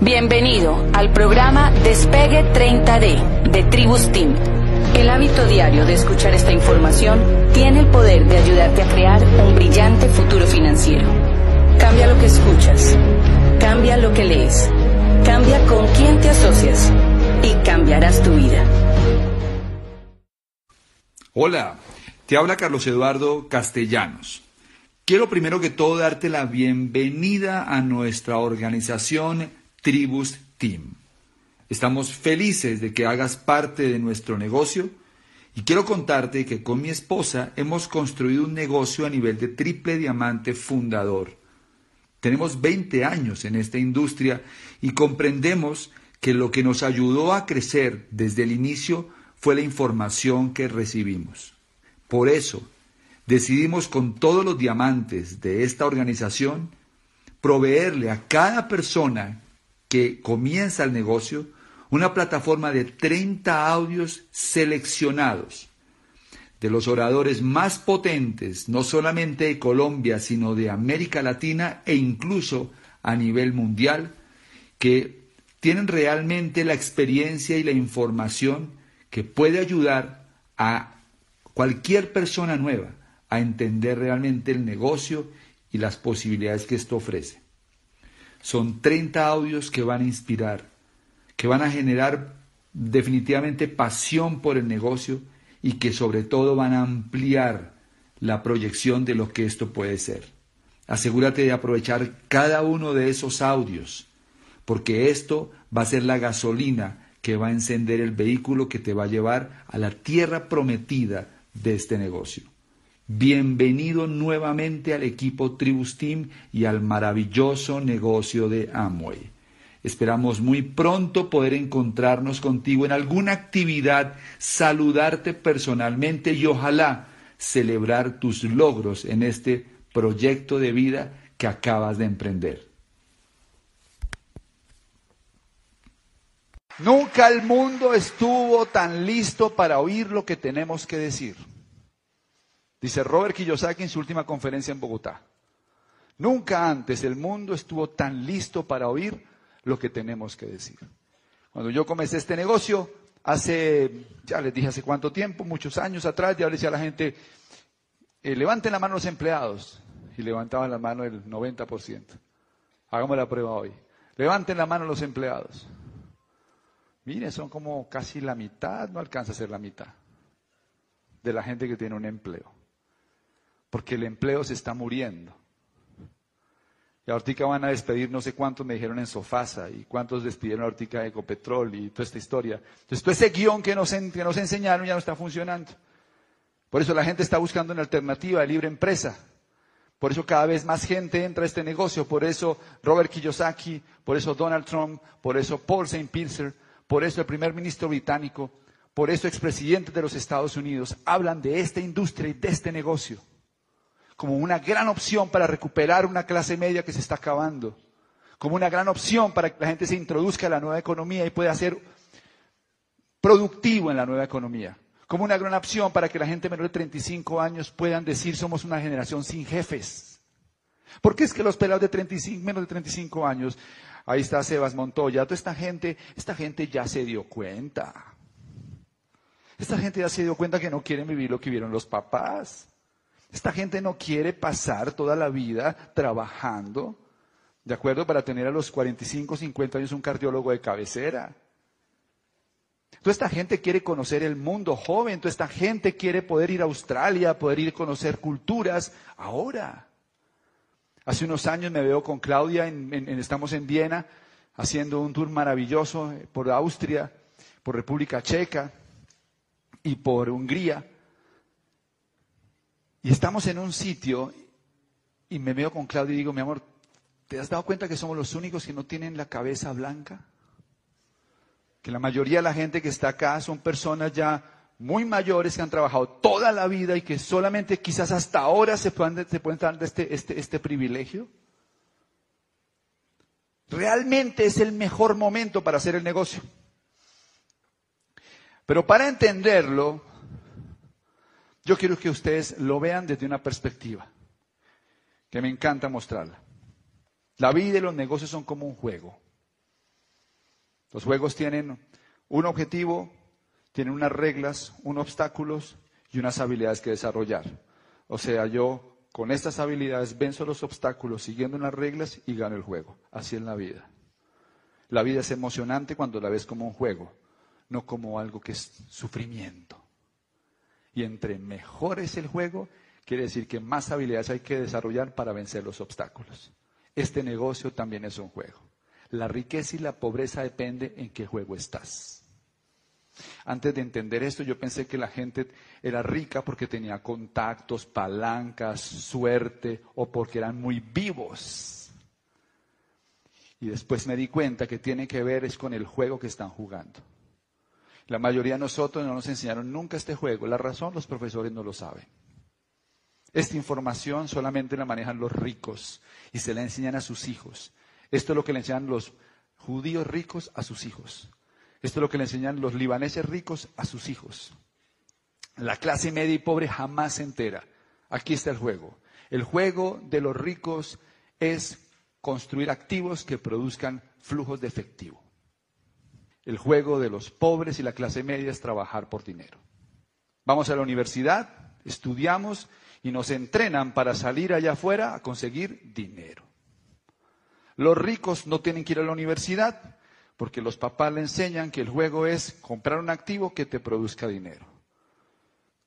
Bienvenido al programa Despegue 30D de Tribus Team. El hábito diario de escuchar esta información tiene el poder de ayudarte a crear un brillante futuro financiero. Cambia lo que escuchas, cambia lo que lees, cambia con quién te asocias y cambiarás tu vida. Hola, te habla Carlos Eduardo Castellanos. Quiero primero que todo darte la bienvenida a nuestra organización Tribus Team. Estamos felices de que hagas parte de nuestro negocio y quiero contarte que con mi esposa hemos construido un negocio a nivel de triple diamante fundador. Tenemos 20 años en esta industria y comprendemos que lo que nos ayudó a crecer desde el inicio fue la información que recibimos. Por eso, decidimos con todos los diamantes de esta organización proveerle a cada persona que comienza el negocio una plataforma de 30 audios seleccionados de los oradores más potentes, no solamente de Colombia, sino de América Latina e incluso a nivel mundial, que tienen realmente la experiencia y la información que puede ayudar a cualquier persona nueva a entender realmente el negocio y las posibilidades que esto ofrece. Son 30 audios que van a inspirar, que van a generar definitivamente pasión por el negocio y que sobre todo van a ampliar la proyección de lo que esto puede ser. Asegúrate de aprovechar cada uno de esos audios, porque esto va a ser la gasolina que va a encender el vehículo que te va a llevar a la tierra prometida de este negocio. Bienvenido nuevamente al equipo Tribus Team y al maravilloso negocio de Amway. Esperamos muy pronto poder encontrarnos contigo en alguna actividad, saludarte personalmente y ojalá celebrar tus logros en este proyecto de vida que acabas de emprender. Nunca el mundo estuvo tan listo para oír lo que tenemos que decir. Dice Robert Kiyosaki en su última conferencia en Bogotá. Nunca antes el mundo estuvo tan listo para oír lo que tenemos que decir. Cuando yo comencé este negocio, hace, ya les dije hace cuánto tiempo, muchos años atrás, ya le decía a la gente, eh, levanten la mano los empleados. Y levantaban la mano el 90%. Hagamos la prueba hoy. Levanten la mano los empleados. Mire, son como casi la mitad, no alcanza a ser la mitad de la gente que tiene un empleo porque el empleo se está muriendo. Y ahorita van a despedir no sé cuántos me dijeron en Sofasa y cuántos despidieron ahorita Ecopetrol y toda esta historia. Entonces todo ese guion que nos, que nos enseñaron ya no está funcionando. Por eso la gente está buscando una alternativa de libre empresa. Por eso cada vez más gente entra a este negocio. Por eso Robert Kiyosaki, por eso Donald Trump, por eso Paul St. Pilser, por eso el primer ministro británico, por eso expresidentes de los Estados Unidos hablan de esta industria y de este negocio como una gran opción para recuperar una clase media que se está acabando, como una gran opción para que la gente se introduzca a la nueva economía y pueda ser productivo en la nueva economía, como una gran opción para que la gente menor de 35 años puedan decir somos una generación sin jefes. ¿Por qué es que los pelados de 35, menos de 35 años, ahí está Sebas Montoya, toda esta gente, esta gente ya se dio cuenta. Esta gente ya se dio cuenta que no quieren vivir lo que vieron los papás. Esta gente no quiere pasar toda la vida trabajando, ¿de acuerdo? Para tener a los 45, 50 años un cardiólogo de cabecera. Toda esta gente quiere conocer el mundo joven, toda esta gente quiere poder ir a Australia, poder ir a conocer culturas ahora. Hace unos años me veo con Claudia, estamos en Viena, haciendo un tour maravilloso por Austria, por República Checa y por Hungría. Y estamos en un sitio y me veo con Claudia y digo, mi amor, ¿te has dado cuenta que somos los únicos que no tienen la cabeza blanca? Que la mayoría de la gente que está acá son personas ya muy mayores que han trabajado toda la vida y que solamente quizás hasta ahora se pueden, se pueden dar este, este, este privilegio. Realmente es el mejor momento para hacer el negocio. Pero para entenderlo, yo quiero que ustedes lo vean desde una perspectiva que me encanta mostrarla. La vida y los negocios son como un juego. Los juegos tienen un objetivo, tienen unas reglas, unos obstáculos y unas habilidades que desarrollar. O sea, yo con estas habilidades venzo los obstáculos siguiendo unas reglas y gano el juego. Así es la vida. La vida es emocionante cuando la ves como un juego, no como algo que es sufrimiento. Y entre mejor es el juego, quiere decir que más habilidades hay que desarrollar para vencer los obstáculos. Este negocio también es un juego. La riqueza y la pobreza depende en qué juego estás. Antes de entender esto, yo pensé que la gente era rica porque tenía contactos, palancas, suerte o porque eran muy vivos. Y después me di cuenta que tiene que ver es con el juego que están jugando. La mayoría de nosotros no nos enseñaron nunca este juego. La razón los profesores no lo saben. Esta información solamente la manejan los ricos y se la enseñan a sus hijos. Esto es lo que le enseñan los judíos ricos a sus hijos. Esto es lo que le enseñan los libaneses ricos a sus hijos. La clase media y pobre jamás se entera. Aquí está el juego. El juego de los ricos es construir activos que produzcan flujos de efectivo. El juego de los pobres y la clase media es trabajar por dinero. Vamos a la universidad, estudiamos y nos entrenan para salir allá afuera a conseguir dinero. Los ricos no tienen que ir a la universidad, porque los papás le enseñan que el juego es comprar un activo que te produzca dinero.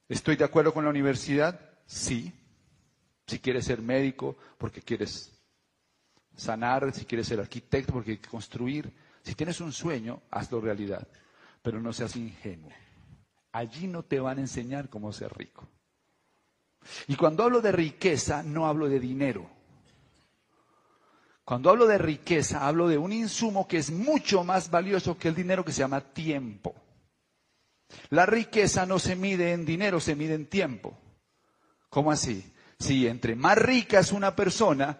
¿Estoy de acuerdo con la universidad? Sí. Si quieres ser médico, porque quieres sanar, si quieres ser arquitecto, porque quieres construir. Si tienes un sueño, hazlo realidad. Pero no seas ingenuo. Allí no te van a enseñar cómo ser rico. Y cuando hablo de riqueza, no hablo de dinero. Cuando hablo de riqueza, hablo de un insumo que es mucho más valioso que el dinero que se llama tiempo. La riqueza no se mide en dinero, se mide en tiempo. ¿Cómo así? Si entre más rica es una persona,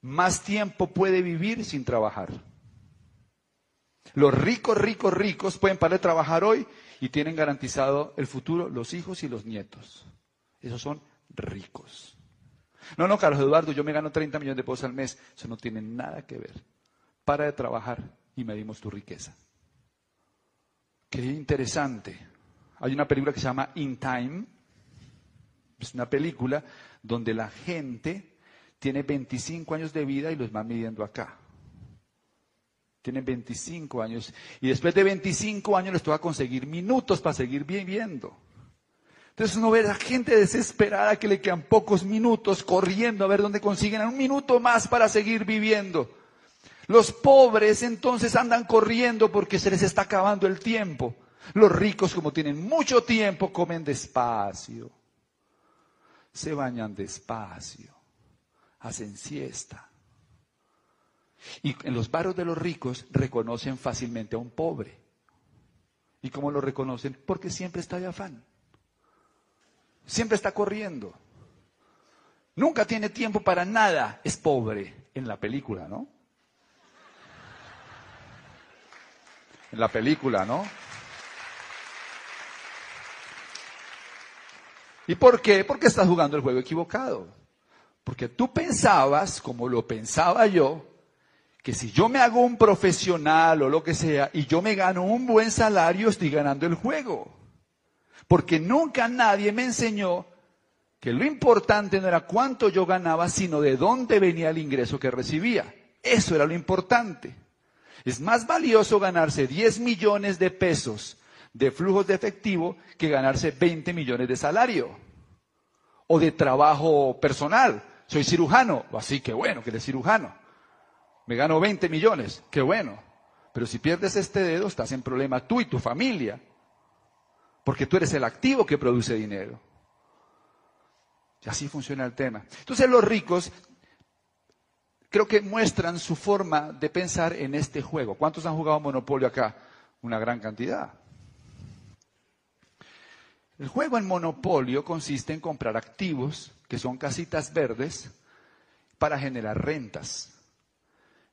más tiempo puede vivir sin trabajar. Los ricos, ricos, ricos pueden parar de trabajar hoy y tienen garantizado el futuro los hijos y los nietos. Esos son ricos. No, no, Carlos Eduardo, yo me gano 30 millones de pesos al mes. Eso no tiene nada que ver. Para de trabajar y medimos tu riqueza. Qué interesante. Hay una película que se llama In Time. Es una película donde la gente tiene 25 años de vida y los van midiendo acá. Tienen 25 años. Y después de 25 años les toca conseguir minutos para seguir viviendo. Entonces uno ve a gente desesperada que le quedan pocos minutos corriendo a ver dónde consiguen un minuto más para seguir viviendo. Los pobres entonces andan corriendo porque se les está acabando el tiempo. Los ricos, como tienen mucho tiempo, comen despacio, se bañan despacio, hacen siesta. Y en los barrios de los ricos reconocen fácilmente a un pobre. ¿Y cómo lo reconocen? Porque siempre está de afán. Siempre está corriendo. Nunca tiene tiempo para nada. Es pobre en la película, ¿no? En la película, ¿no? ¿Y por qué? Porque estás jugando el juego equivocado. Porque tú pensabas, como lo pensaba yo, que si yo me hago un profesional o lo que sea y yo me gano un buen salario, estoy ganando el juego. Porque nunca nadie me enseñó que lo importante no era cuánto yo ganaba, sino de dónde venía el ingreso que recibía. Eso era lo importante. Es más valioso ganarse 10 millones de pesos de flujos de efectivo que ganarse 20 millones de salario o de trabajo personal. Soy cirujano, así que bueno, que eres cirujano. Me gano 20 millones, qué bueno. Pero si pierdes este dedo, estás en problema tú y tu familia. Porque tú eres el activo que produce dinero. Y así funciona el tema. Entonces los ricos creo que muestran su forma de pensar en este juego. ¿Cuántos han jugado Monopolio acá? Una gran cantidad. El juego en Monopolio consiste en comprar activos, que son casitas verdes, para generar rentas.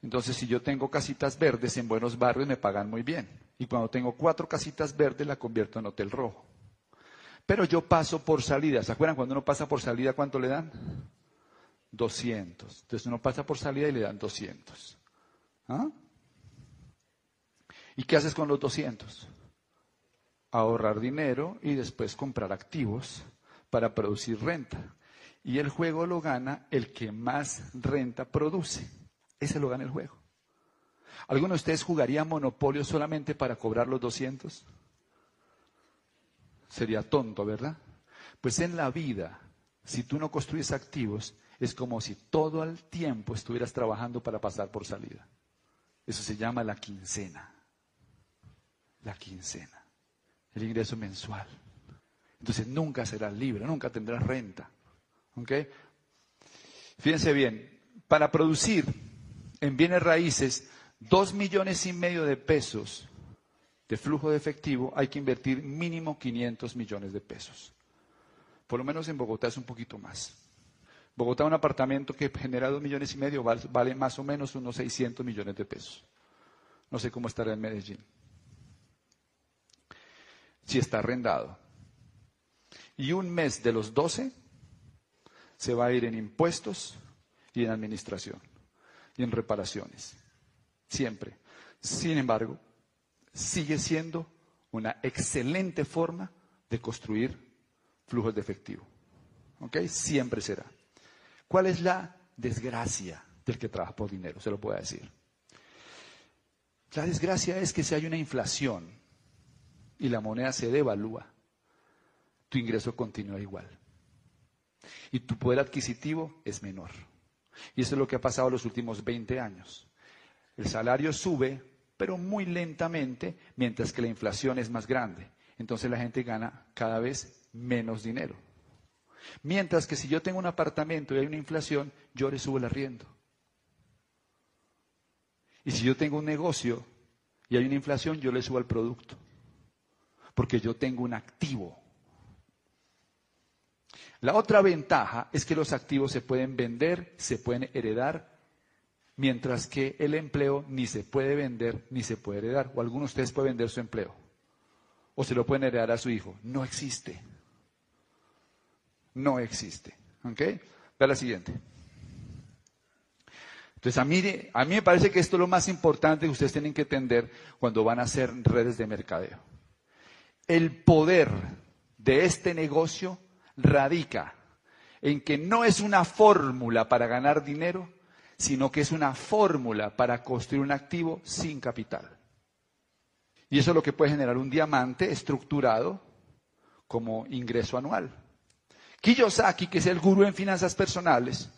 Entonces, si yo tengo casitas verdes en buenos barrios, me pagan muy bien. Y cuando tengo cuatro casitas verdes, la convierto en hotel rojo. Pero yo paso por salida. ¿Se acuerdan cuando uno pasa por salida, cuánto le dan? 200. Entonces uno pasa por salida y le dan 200. ¿Ah? ¿Y qué haces con los 200? Ahorrar dinero y después comprar activos para producir renta. Y el juego lo gana el que más renta produce. Ese lo gana el juego. ¿Alguno de ustedes jugaría Monopolio solamente para cobrar los 200? Sería tonto, ¿verdad? Pues en la vida, si tú no construyes activos, es como si todo el tiempo estuvieras trabajando para pasar por salida. Eso se llama la quincena. La quincena. El ingreso mensual. Entonces nunca serás libre, nunca tendrás renta. ¿Ok? Fíjense bien, para producir en bienes raíces dos millones y medio de pesos de flujo de efectivo, hay que invertir mínimo 500 millones de pesos. Por lo menos en Bogotá es un poquito más. Bogotá, un apartamento que genera dos millones y medio, vale más o menos unos 600 millones de pesos. No sé cómo estará en Medellín. Si está arrendado. Y un mes de los 12 se va a ir en impuestos y en administración y en reparaciones. Siempre. Sin embargo, sigue siendo una excelente forma de construir flujos de efectivo. ¿Ok? Siempre será. ¿Cuál es la desgracia del que trabaja por dinero? Se lo puedo decir. La desgracia es que si hay una inflación y la moneda se devalúa, tu ingreso continúa igual. Y tu poder adquisitivo es menor. Y eso es lo que ha pasado los últimos 20 años. El salario sube, pero muy lentamente, mientras que la inflación es más grande. Entonces la gente gana cada vez menos dinero. Mientras que si yo tengo un apartamento y hay una inflación, yo le subo el arriendo. Y si yo tengo un negocio y hay una inflación, yo le subo el producto. Porque yo tengo un activo. La otra ventaja es que los activos se pueden vender, se pueden heredar, mientras que el empleo ni se puede vender ni se puede heredar. O algunos de ustedes pueden vender su empleo. O se lo pueden heredar a su hijo. No existe no existe. ¿Ok? Ve la siguiente. Entonces, a mí, a mí me parece que esto es lo más importante que ustedes tienen que entender cuando van a hacer redes de mercadeo. El poder de este negocio radica en que no es una fórmula para ganar dinero, sino que es una fórmula para construir un activo sin capital. Y eso es lo que puede generar un diamante estructurado como ingreso anual. Kiyosaki, que es el gurú en finanzas personales,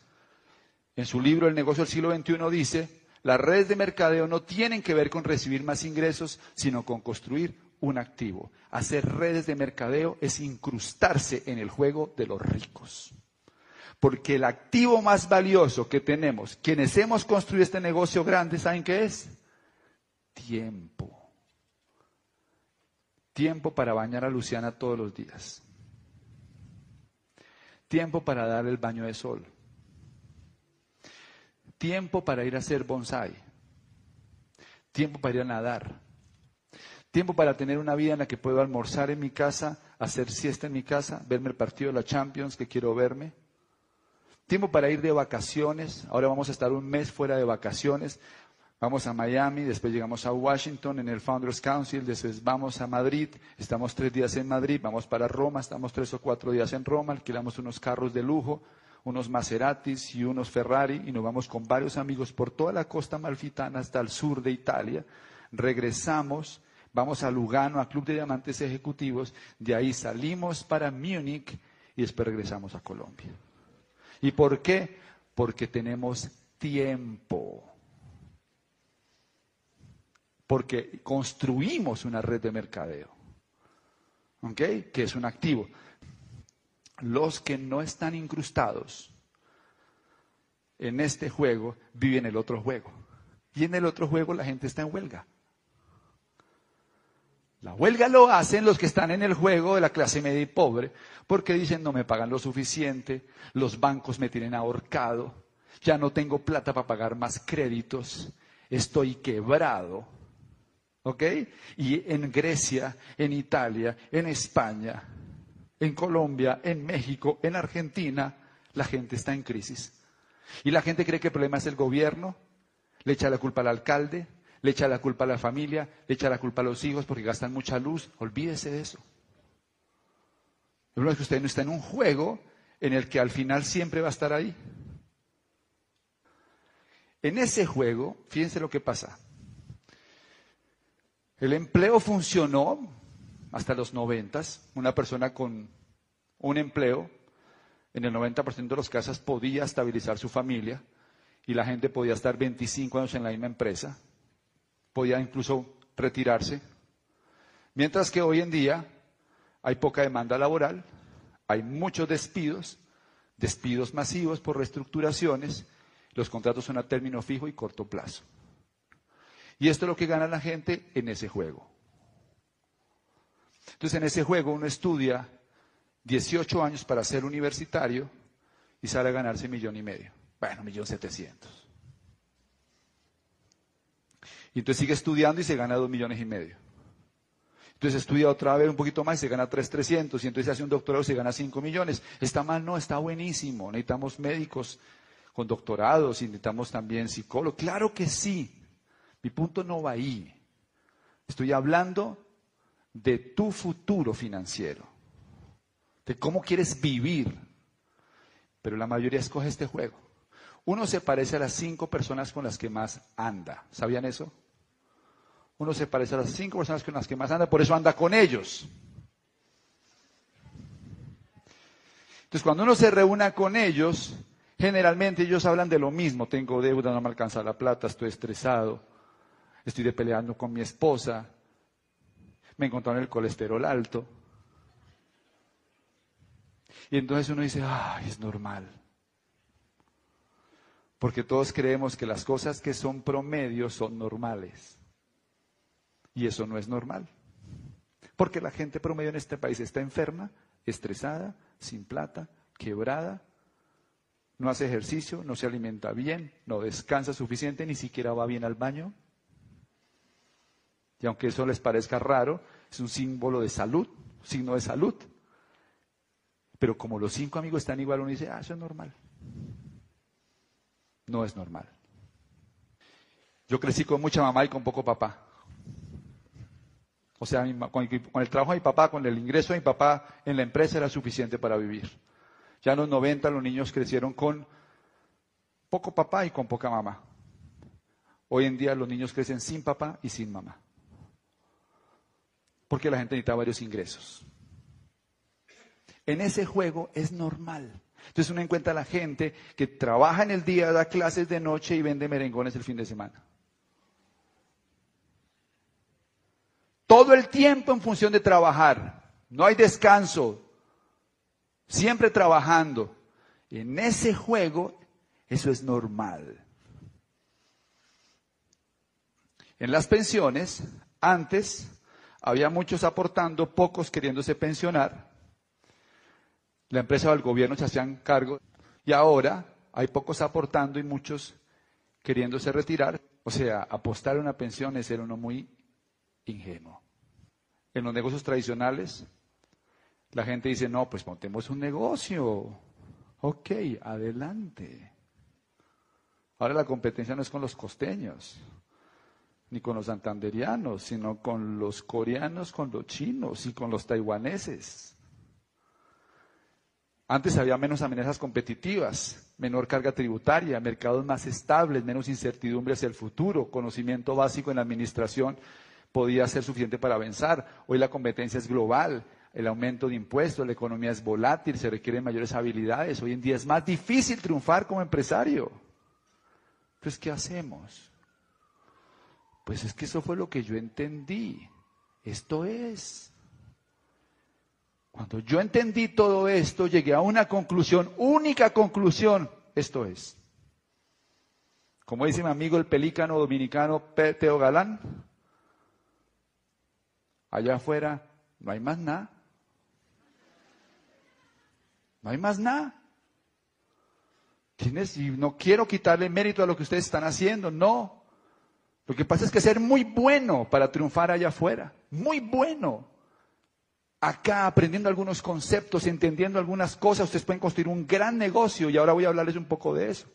en su libro El negocio del siglo XXI dice, las redes de mercadeo no tienen que ver con recibir más ingresos, sino con construir un activo. Hacer redes de mercadeo es incrustarse en el juego de los ricos. Porque el activo más valioso que tenemos, quienes hemos construido este negocio grande, ¿saben qué es? Tiempo. Tiempo para bañar a Luciana todos los días. Tiempo para dar el baño de sol. Tiempo para ir a hacer bonsai. Tiempo para ir a nadar. Tiempo para tener una vida en la que puedo almorzar en mi casa, hacer siesta en mi casa, verme el partido de la Champions que quiero verme. Tiempo para ir de vacaciones. Ahora vamos a estar un mes fuera de vacaciones. Vamos a Miami, después llegamos a Washington en el Founders Council, después vamos a Madrid, estamos tres días en Madrid, vamos para Roma, estamos tres o cuatro días en Roma, alquilamos unos carros de lujo, unos Maseratis y unos Ferrari y nos vamos con varios amigos por toda la costa malfitana hasta el sur de Italia. Regresamos, vamos a Lugano, a Club de Diamantes Ejecutivos, de ahí salimos para Múnich y después regresamos a Colombia. ¿Y por qué? Porque tenemos tiempo porque construimos una red de mercadeo, ¿ok? Que es un activo. Los que no están incrustados en este juego viven el otro juego. Y en el otro juego la gente está en huelga. La huelga lo hacen los que están en el juego de la clase media y pobre, porque dicen no me pagan lo suficiente, los bancos me tienen ahorcado, ya no tengo plata para pagar más créditos, estoy quebrado. ¿Ok? Y en Grecia, en Italia, en España, en Colombia, en México, en Argentina, la gente está en crisis. Y la gente cree que el problema es el gobierno, le echa la culpa al alcalde, le echa la culpa a la familia, le echa la culpa a los hijos porque gastan mucha luz. Olvídese de eso. Lo problema es que usted no está en un juego en el que al final siempre va a estar ahí. En ese juego, fíjense lo que pasa. El empleo funcionó hasta los noventas. Una persona con un empleo, en el 90% de los casos, podía estabilizar su familia y la gente podía estar 25 años en la misma empresa, podía incluso retirarse. Mientras que hoy en día hay poca demanda laboral, hay muchos despidos, despidos masivos por reestructuraciones, los contratos son a término fijo y corto plazo. Y esto es lo que gana la gente en ese juego. Entonces en ese juego uno estudia 18 años para ser universitario y sale a ganarse un millón y medio. Bueno, millón setecientos. Y entonces sigue estudiando y se gana dos millones y medio. Entonces estudia otra vez un poquito más y se gana tres trescientos. Y entonces hace un doctorado y se gana cinco millones. ¿Está mal? No, está buenísimo. Necesitamos médicos con doctorados y necesitamos también psicólogos. Claro que sí. Mi punto no va ahí. Estoy hablando de tu futuro financiero, de cómo quieres vivir. Pero la mayoría escoge este juego. Uno se parece a las cinco personas con las que más anda. ¿Sabían eso? Uno se parece a las cinco personas con las que más anda, por eso anda con ellos. Entonces, cuando uno se reúna con ellos, generalmente ellos hablan de lo mismo. Tengo deuda, no me alcanza la plata, estoy estresado, estoy peleando con mi esposa, me encontraron el colesterol alto. Y entonces uno dice, ay, es normal. Porque todos creemos que las cosas que son promedio son normales. Y eso no es normal. Porque la gente promedio en este país está enferma, estresada, sin plata, quebrada, no hace ejercicio, no se alimenta bien, no descansa suficiente, ni siquiera va bien al baño. Y aunque eso les parezca raro, es un símbolo de salud, signo de salud. Pero como los cinco amigos están igual, uno dice, ah, eso es normal no es normal. Yo crecí con mucha mamá y con poco papá. O sea, con el trabajo de mi papá, con el ingreso de mi papá en la empresa era suficiente para vivir. Ya en los 90 los niños crecieron con poco papá y con poca mamá. Hoy en día los niños crecen sin papá y sin mamá. Porque la gente necesita varios ingresos. En ese juego es normal. Entonces uno encuentra a la gente que trabaja en el día, da clases de noche y vende merengones el fin de semana. Todo el tiempo en función de trabajar. No hay descanso. Siempre trabajando. En ese juego, eso es normal. En las pensiones, antes había muchos aportando, pocos queriéndose pensionar la empresa o el gobierno se hacían cargo y ahora hay pocos aportando y muchos queriéndose retirar. O sea, apostar a una pensión es ser uno muy ingenuo. En los negocios tradicionales, la gente dice, no, pues montemos un negocio. Ok, adelante. Ahora la competencia no es con los costeños, ni con los santanderianos, sino con los coreanos, con los chinos y con los taiwaneses. Antes había menos amenazas competitivas, menor carga tributaria, mercados más estables, menos incertidumbre hacia el futuro, conocimiento básico en la administración podía ser suficiente para avanzar. Hoy la competencia es global, el aumento de impuestos, la economía es volátil, se requieren mayores habilidades. Hoy en día es más difícil triunfar como empresario. Entonces, ¿qué hacemos? Pues es que eso fue lo que yo entendí. Esto es. Cuando yo entendí todo esto, llegué a una conclusión, única conclusión, esto es. Como dice mi amigo el pelícano dominicano Teo Galán, allá afuera no hay más nada. No hay más nada. Y no quiero quitarle mérito a lo que ustedes están haciendo, no. Lo que pasa es que ser muy bueno para triunfar allá afuera, muy bueno acá aprendiendo algunos conceptos, entendiendo algunas cosas, ustedes pueden construir un gran negocio y ahora voy a hablarles un poco de eso.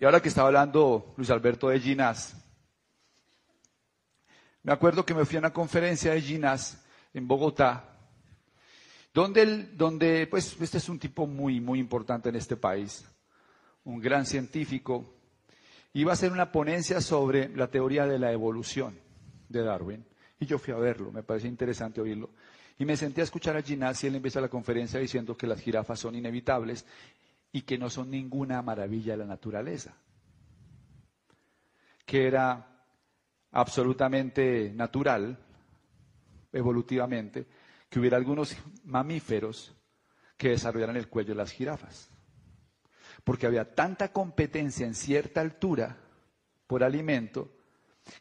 Y ahora que estaba hablando Luis Alberto de Ginás, Me acuerdo que me fui a una conferencia de Ginás en Bogotá, donde, donde, pues, este es un tipo muy, muy importante en este país, un gran científico, iba a hacer una ponencia sobre la teoría de la evolución de Darwin. Y yo fui a verlo, me parecía interesante oírlo. Y me senté a escuchar a Ginás y él empieza la conferencia diciendo que las jirafas son inevitables y que no son ninguna maravilla de la naturaleza. Que era absolutamente natural, evolutivamente, que hubiera algunos mamíferos que desarrollaran el cuello de las jirafas. Porque había tanta competencia en cierta altura por alimento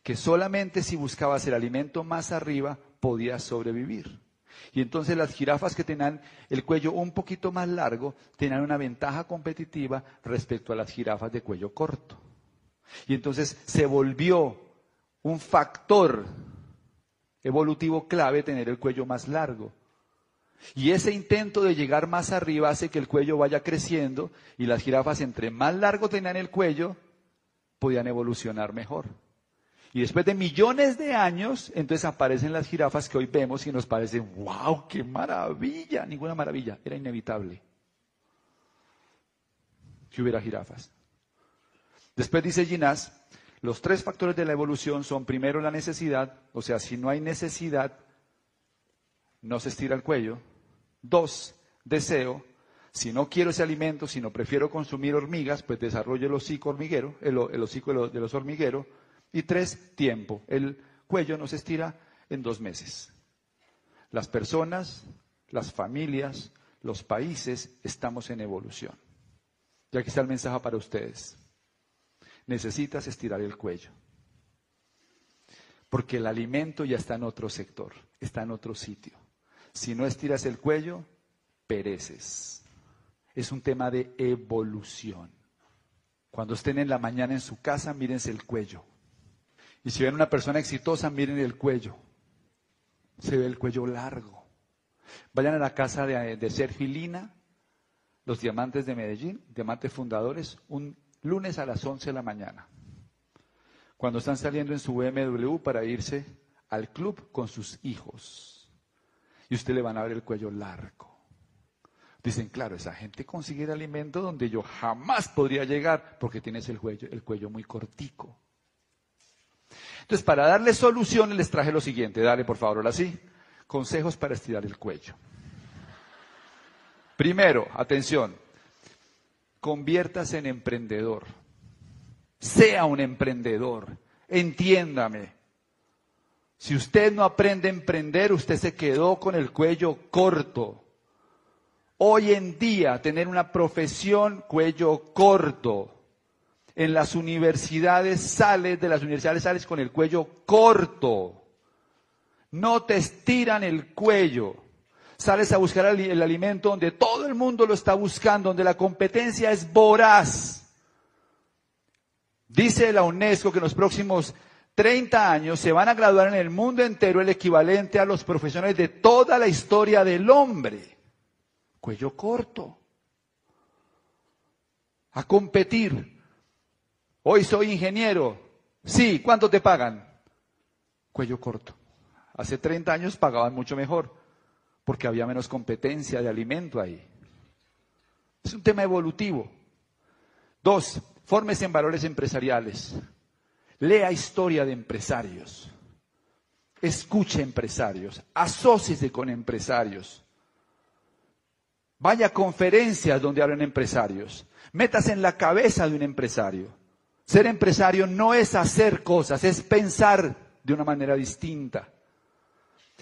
que solamente si buscabas el alimento más arriba podías sobrevivir. Y entonces las jirafas que tenían el cuello un poquito más largo tenían una ventaja competitiva respecto a las jirafas de cuello corto. Y entonces se volvió un factor evolutivo clave tener el cuello más largo. Y ese intento de llegar más arriba hace que el cuello vaya creciendo y las jirafas entre más largo tenían el cuello, podían evolucionar mejor. Y después de millones de años, entonces aparecen las jirafas que hoy vemos y nos parecen, wow, qué maravilla. Ninguna maravilla, era inevitable que hubiera jirafas. Después dice Ginás, los tres factores de la evolución son primero la necesidad, o sea, si no hay necesidad, no se estira el cuello. Dos, deseo. Si no quiero ese alimento, sino prefiero consumir hormigas, pues desarrollo el hocico hormiguero, el, hocico de los hormigueros. Y tres, tiempo. El cuello no se estira en dos meses. Las personas, las familias, los países estamos en evolución. Y aquí está el mensaje para ustedes. Necesitas estirar el cuello. Porque el alimento ya está en otro sector, está en otro sitio. Si no estiras el cuello, pereces. Es un tema de evolución. Cuando estén en la mañana en su casa, mírense el cuello. Y si ven una persona exitosa, miren el cuello. Se ve el cuello largo. Vayan a la casa de, de Sergilina, los diamantes de Medellín, diamantes fundadores, un lunes a las 11 de la mañana. Cuando están saliendo en su BMW para irse al club con sus hijos. Y usted le van a ver el cuello largo. Dicen, claro, esa gente consigue el alimento donde yo jamás podría llegar porque tienes el cuello, el cuello muy cortico. Entonces, para darle soluciones les traje lo siguiente. Dale, por favor, ahora sí. Consejos para estirar el cuello. Primero, atención, conviértase en emprendedor. Sea un emprendedor. Entiéndame. Si usted no aprende a emprender, usted se quedó con el cuello corto. Hoy en día, tener una profesión cuello corto en las universidades sales, de las universidades sales con el cuello corto. No te estiran el cuello. Sales a buscar el, alimento donde todo el mundo lo está buscando, donde la competencia es voraz. Dice la UNESCO que en los próximos 30 años se van a graduar en el mundo entero el equivalente a los profesionales de toda la historia del hombre. Cuello corto. A competir. Hoy soy ingeniero. Sí, ¿cuánto te pagan? Cuello corto. Hace 30 años pagaban mucho mejor, porque había menos competencia de alimento ahí. Es un tema evolutivo. Dos, fórmese en valores empresariales. Lea historia de empresarios. Escuche empresarios. Asóciese con empresarios. Vaya a conferencias donde hablan empresarios. Métase en la cabeza de un empresario. Ser empresario no es hacer cosas, es pensar de una manera distinta.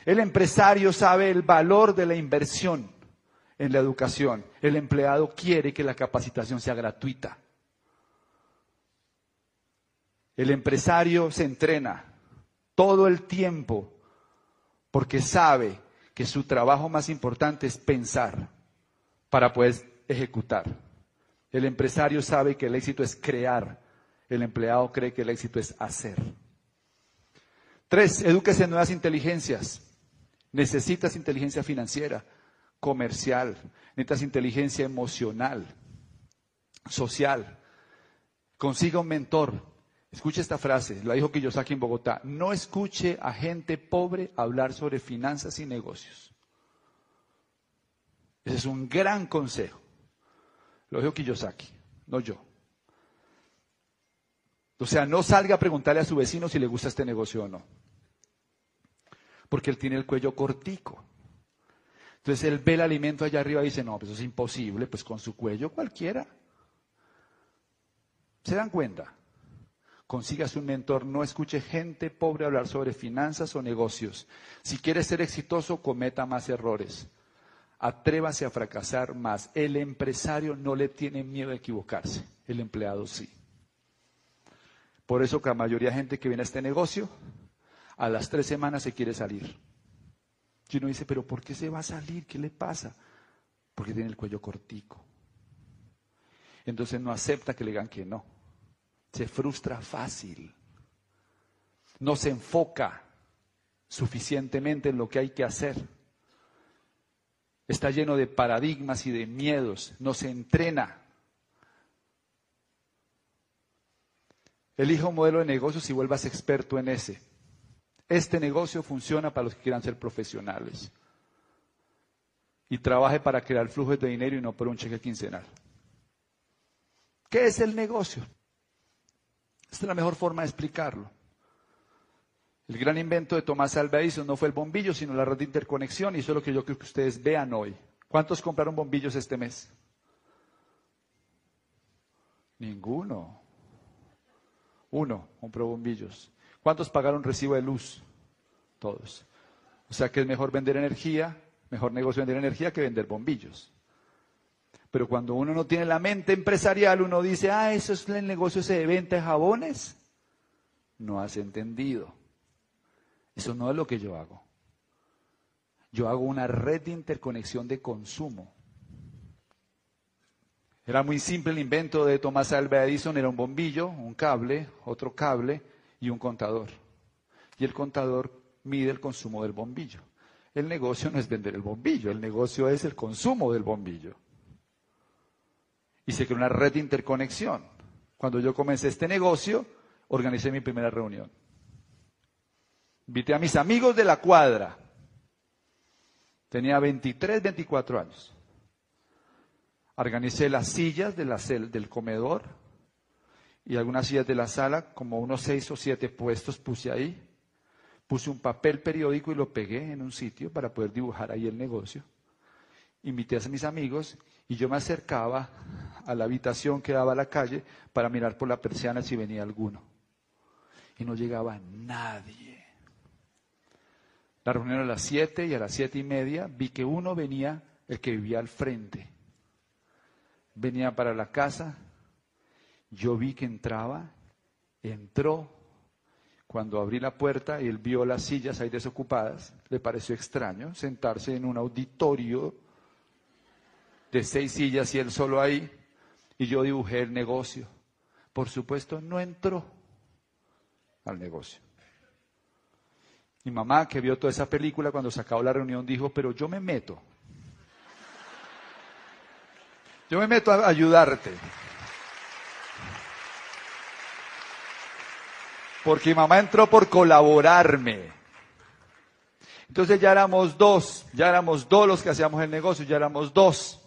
El empresario sabe el valor de la inversión en la educación. El empleado quiere que la capacitación sea gratuita. El empresario se entrena todo el tiempo porque sabe que su trabajo más importante es pensar para poder ejecutar. El empresario sabe que el éxito es crear el empleado cree que el éxito es hacer. Tres, edúquese en nuevas inteligencias. Necesitas inteligencia financiera, comercial, necesitas inteligencia emocional, social. Consiga un mentor, Escuche esta frase, la dijo Kiyosaki en Bogotá. No escuche a gente pobre hablar sobre finanzas y negocios. Ese es un gran consejo. Lo dijo Kiyosaki, no yo. O sea, no salga a preguntarle a su vecino si le gusta este negocio o no. Porque él tiene el cuello cortico. Entonces él ve el alimento allá arriba y dice, no, pues eso es imposible, pues con su cuello cualquiera. ¿Se dan cuenta? Consigas un mentor, no escuche gente pobre hablar sobre finanzas o negocios. Si quiere ser exitoso, cometa más errores. Atrévase a fracasar más. El empresario no le tiene miedo a equivocarse, el empleado sí. Por eso que la mayoría de gente que viene a este negocio, a las tres semanas se quiere salir. Y uno dice, pero ¿por qué se va a salir? ¿Qué le pasa? Porque tiene el cuello cortico. Entonces no acepta que le digan que no se frustra fácil, no se enfoca suficientemente en lo que hay que hacer. Está lleno de paradigmas y de miedos, no se entrena. Elija un modelo de negocios y vuelvas experto en ese. Este negocio funciona para los que quieran ser profesionales. Y trabaje para crear flujos de dinero y no por un cheque quincenal. ¿Qué es el negocio? Esta es la mejor forma de explicarlo. El gran invento de Tomás Alva Edison no fue el bombillo, sino la red de interconexión, y eso es lo que yo creo que ustedes vean hoy. ¿Cuántos compraron bombillos este mes? Ninguno. Uno compró bombillos. ¿Cuántos pagaron recibo de luz? Todos. O sea que es mejor vender energía, mejor negocio vender energía que vender bombillos. Pero cuando uno no tiene la mente empresarial, uno dice, ah, eso es el negocio ese de venta de jabones. No has entendido. Eso no es lo que yo hago. Yo hago una red de interconexión de consumo. Era muy simple el invento de Thomas Alva Edison, era un bombillo, un cable, otro cable y un contador. Y el contador mide el consumo del bombillo. El negocio no es vender el bombillo, el negocio es el consumo del bombillo y se creó una red de interconexión. Cuando yo comencé este negocio, organicé mi primera reunión. Invité a mis amigos de la cuadra. Tenía 23, 24 años. Organicé las sillas de la del comedor y algunas sillas de la sala, como unos seis o siete puestos puse ahí. Puse un papel periódico y lo pegué en un sitio para poder dibujar ahí el negocio. Invité a mis amigos y yo me acercaba a la habitación que daba a la calle para mirar por la persiana si venía alguno. Y no llegaba nadie. La reunión a las siete y a las siete y media vi que uno venía, el que vivía al frente. Venía para la casa, yo vi que entraba, entró. Cuando abrí la puerta y él vio las sillas ahí desocupadas, le pareció extraño sentarse en un auditorio de seis sillas y él solo ahí y yo dibujé el negocio. Por supuesto, no entró al negocio. Mi mamá, que vio toda esa película cuando se acabó la reunión, dijo, pero yo me meto. Yo me meto a ayudarte. Porque mi mamá entró por colaborarme. Entonces ya éramos dos, ya éramos dos los que hacíamos el negocio, ya éramos dos.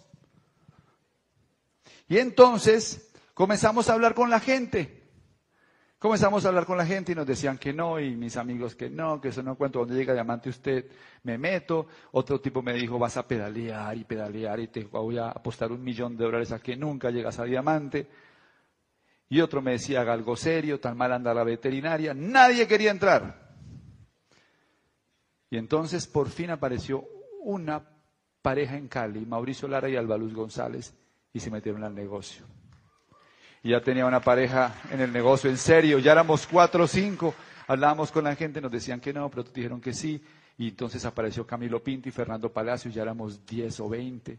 Y entonces comenzamos a hablar con la gente. Comenzamos a hablar con la gente y nos decían que no, y mis amigos que no, que eso no cuento. Donde llega diamante usted, me meto. Otro tipo me dijo, vas a pedalear y pedalear y te voy a apostar un millón de dólares a que nunca llegas a diamante. Y otro me decía, haga algo serio, tan mal anda la veterinaria. Nadie quería entrar. Y entonces por fin apareció una pareja en Cali, Mauricio Lara y Alba Luz González, y se metieron al negocio. Y ya tenía una pareja en el negocio, en serio, ya éramos cuatro o cinco, hablábamos con la gente, nos decían que no, pero dijeron que sí, y entonces apareció Camilo Pinto y Fernando Palacio, ya éramos diez o veinte.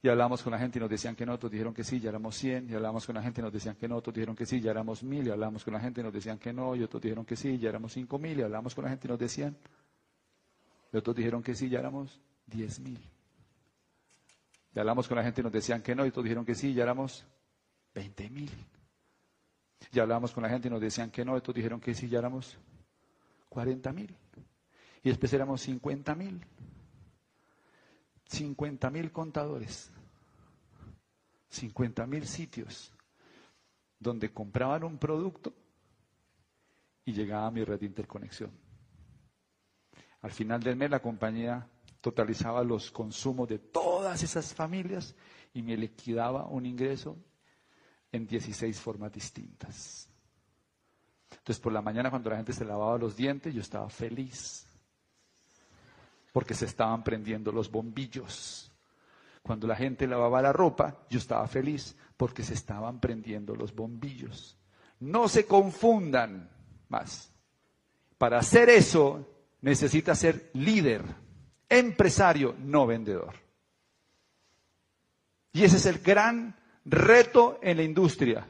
Y hablamos con la gente y nos decían que no, otros dijeron que sí, ya éramos cien. Y hablamos con la gente y nos decían que no, otros dijeron que sí, ya éramos mil. Y hablamos con la gente y nos decían que no, y otros dijeron que sí, ya éramos cinco mil. Y hablamos con la gente y nos decían, y otros dijeron que sí, ya éramos diez mil. Y hablamos con la gente y nos decían que no, y todos dijeron que sí, ya éramos 20 mil. Ya hablábamos con la gente y nos decían que no, estos dijeron que sí, ya éramos 40 mil. Y después éramos 50 mil. 50 mil contadores. 50 mil sitios donde compraban un producto y llegaba a mi red de interconexión. Al final del mes la compañía totalizaba los consumos de todas esas familias y me liquidaba un ingreso en 16 formas distintas. Entonces por la mañana cuando la gente se lavaba los dientes yo estaba feliz porque se estaban prendiendo los bombillos. Cuando la gente lavaba la ropa yo estaba feliz porque se estaban prendiendo los bombillos. No se confundan más. Para hacer eso necesita ser líder, empresario, no vendedor. Y ese es el gran reto en la industria.